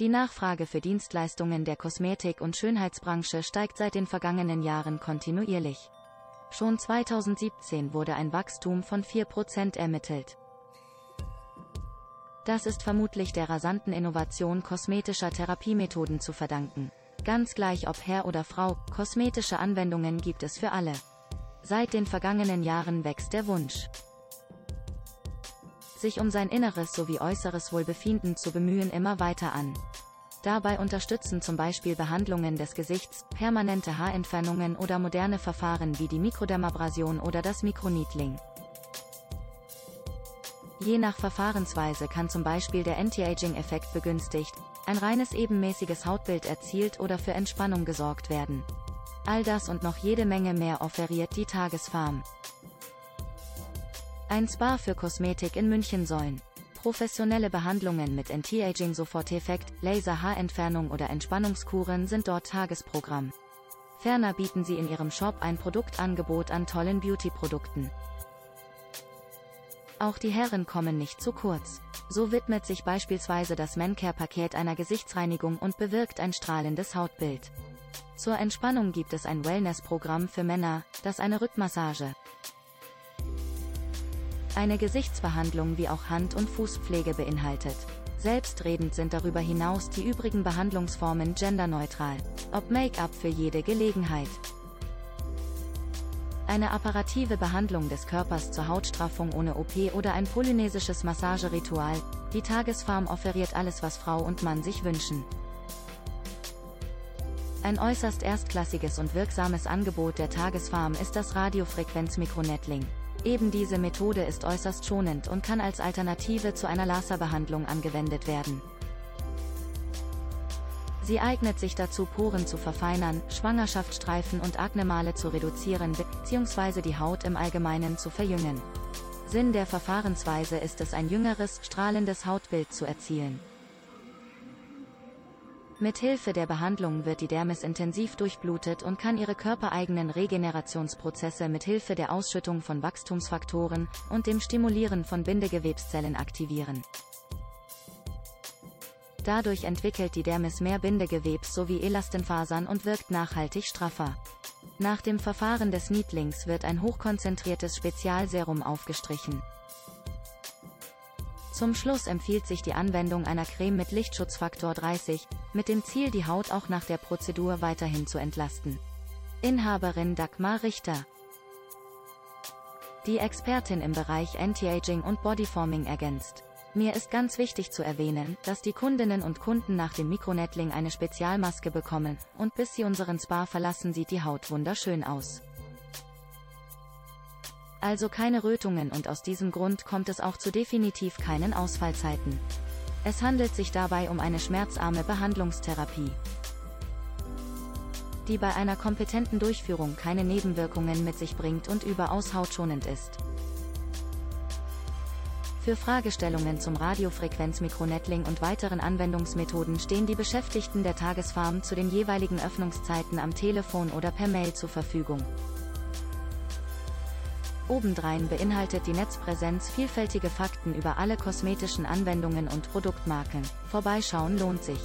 Die Nachfrage für Dienstleistungen der Kosmetik- und Schönheitsbranche steigt seit den vergangenen Jahren kontinuierlich. Schon 2017 wurde ein Wachstum von 4% ermittelt. Das ist vermutlich der rasanten Innovation kosmetischer Therapiemethoden zu verdanken. Ganz gleich ob Herr oder Frau, kosmetische Anwendungen gibt es für alle. Seit den vergangenen Jahren wächst der Wunsch, sich um sein inneres sowie äußeres Wohlbefinden zu bemühen immer weiter an. Dabei unterstützen zum Beispiel Behandlungen des Gesichts, permanente Haarentfernungen oder moderne Verfahren wie die Mikrodermabrasion oder das Mikroneedling. Je nach Verfahrensweise kann zum Beispiel der Anti-Aging-Effekt begünstigt, ein reines ebenmäßiges Hautbild erzielt oder für Entspannung gesorgt werden. All das und noch jede Menge mehr offeriert die Tagesfarm. Ein Spa für Kosmetik in München sollen. Professionelle Behandlungen mit Anti-Aging Soforteffekt, Laser-Haarentfernung oder Entspannungskuren sind dort Tagesprogramm. Ferner bieten sie in ihrem Shop ein Produktangebot an tollen Beauty-Produkten. Auch die Herren kommen nicht zu kurz. So widmet sich beispielsweise das Mancare-Paket einer Gesichtsreinigung und bewirkt ein strahlendes Hautbild. Zur Entspannung gibt es ein Wellness-Programm für Männer, das eine Rückmassage, eine Gesichtsbehandlung wie auch Hand- und Fußpflege beinhaltet. Selbstredend sind darüber hinaus die übrigen Behandlungsformen genderneutral. Ob Make-up für jede Gelegenheit. Eine apparative Behandlung des Körpers zur Hautstraffung ohne OP oder ein polynesisches Massageritual. Die Tagesfarm offeriert alles, was Frau und Mann sich wünschen. Ein äußerst erstklassiges und wirksames Angebot der Tagesfarm ist das Radiofrequenz-Mikronettling. Eben diese Methode ist äußerst schonend und kann als Alternative zu einer Laserbehandlung angewendet werden. Sie eignet sich dazu Poren zu verfeinern, Schwangerschaftsstreifen und Aknemale zu reduzieren bzw. die Haut im Allgemeinen zu verjüngen. Sinn der Verfahrensweise ist es ein jüngeres, strahlendes Hautbild zu erzielen. Mit Hilfe der Behandlung wird die Dermis intensiv durchblutet und kann ihre körpereigenen Regenerationsprozesse mit Hilfe der Ausschüttung von Wachstumsfaktoren und dem Stimulieren von Bindegewebszellen aktivieren. Dadurch entwickelt die Dermis mehr Bindegewebs sowie Elastinfasern und wirkt nachhaltig straffer. Nach dem Verfahren des Niedlings wird ein hochkonzentriertes Spezialserum aufgestrichen. Zum Schluss empfiehlt sich die Anwendung einer Creme mit Lichtschutzfaktor 30, mit dem Ziel die Haut auch nach der Prozedur weiterhin zu entlasten. Inhaberin Dagmar Richter Die Expertin im Bereich Anti-Aging und Bodyforming ergänzt. Mir ist ganz wichtig zu erwähnen, dass die Kundinnen und Kunden nach dem Mikronettling eine Spezialmaske bekommen, und bis sie unseren Spa verlassen sieht die Haut wunderschön aus also keine Rötungen und aus diesem Grund kommt es auch zu definitiv keinen Ausfallzeiten. Es handelt sich dabei um eine schmerzarme Behandlungstherapie, die bei einer kompetenten Durchführung keine Nebenwirkungen mit sich bringt und überaus hautschonend ist. Für Fragestellungen zum Radiofrequenzmikronettling und weiteren Anwendungsmethoden stehen die Beschäftigten der Tagesfarm zu den jeweiligen Öffnungszeiten am Telefon oder per Mail zur Verfügung. Obendrein beinhaltet die Netzpräsenz vielfältige Fakten über alle kosmetischen Anwendungen und Produktmarken. Vorbeischauen lohnt sich.